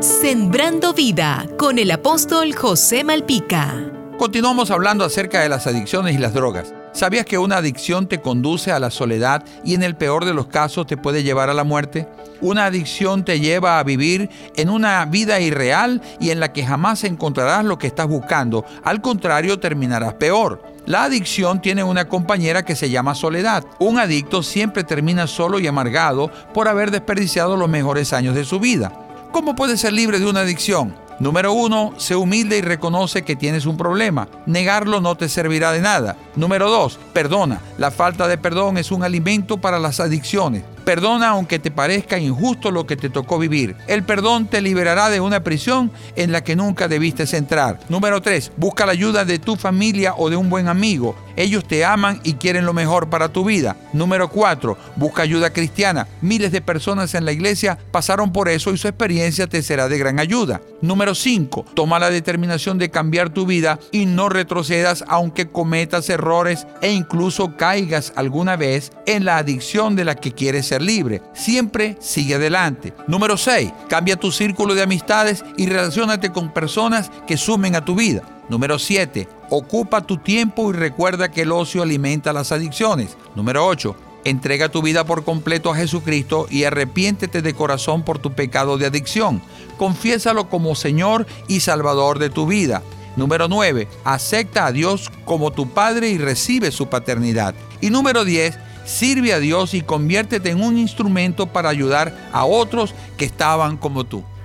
Sembrando vida con el apóstol José Malpica. Continuamos hablando acerca de las adicciones y las drogas. ¿Sabías que una adicción te conduce a la soledad y en el peor de los casos te puede llevar a la muerte? Una adicción te lleva a vivir en una vida irreal y en la que jamás encontrarás lo que estás buscando. Al contrario, terminarás peor. La adicción tiene una compañera que se llama soledad. Un adicto siempre termina solo y amargado por haber desperdiciado los mejores años de su vida. ¿Cómo puedes ser libre de una adicción? Número uno, sé humilde y reconoce que tienes un problema. Negarlo no te servirá de nada. Número dos, perdona. La falta de perdón es un alimento para las adicciones. Perdona aunque te parezca injusto lo que te tocó vivir. El perdón te liberará de una prisión en la que nunca debiste entrar. Número 3. Busca la ayuda de tu familia o de un buen amigo. Ellos te aman y quieren lo mejor para tu vida. Número 4. Busca ayuda cristiana. Miles de personas en la iglesia pasaron por eso y su experiencia te será de gran ayuda. Número 5. Toma la determinación de cambiar tu vida y no retrocedas aunque cometas errores e incluso caigas alguna vez en la adicción de la que quieres ser libre. Siempre sigue adelante. Número 6. Cambia tu círculo de amistades y relacionate con personas que sumen a tu vida. Número 7. Ocupa tu tiempo y recuerda que el ocio alimenta las adicciones. Número 8. Entrega tu vida por completo a Jesucristo y arrepiéntete de corazón por tu pecado de adicción. Confiésalo como Señor y Salvador de tu vida. Número 9. Acepta a Dios como tu Padre y recibe su paternidad. Y número 10 sirve a Dios y conviértete en un instrumento para ayudar a otros que estaban como tú.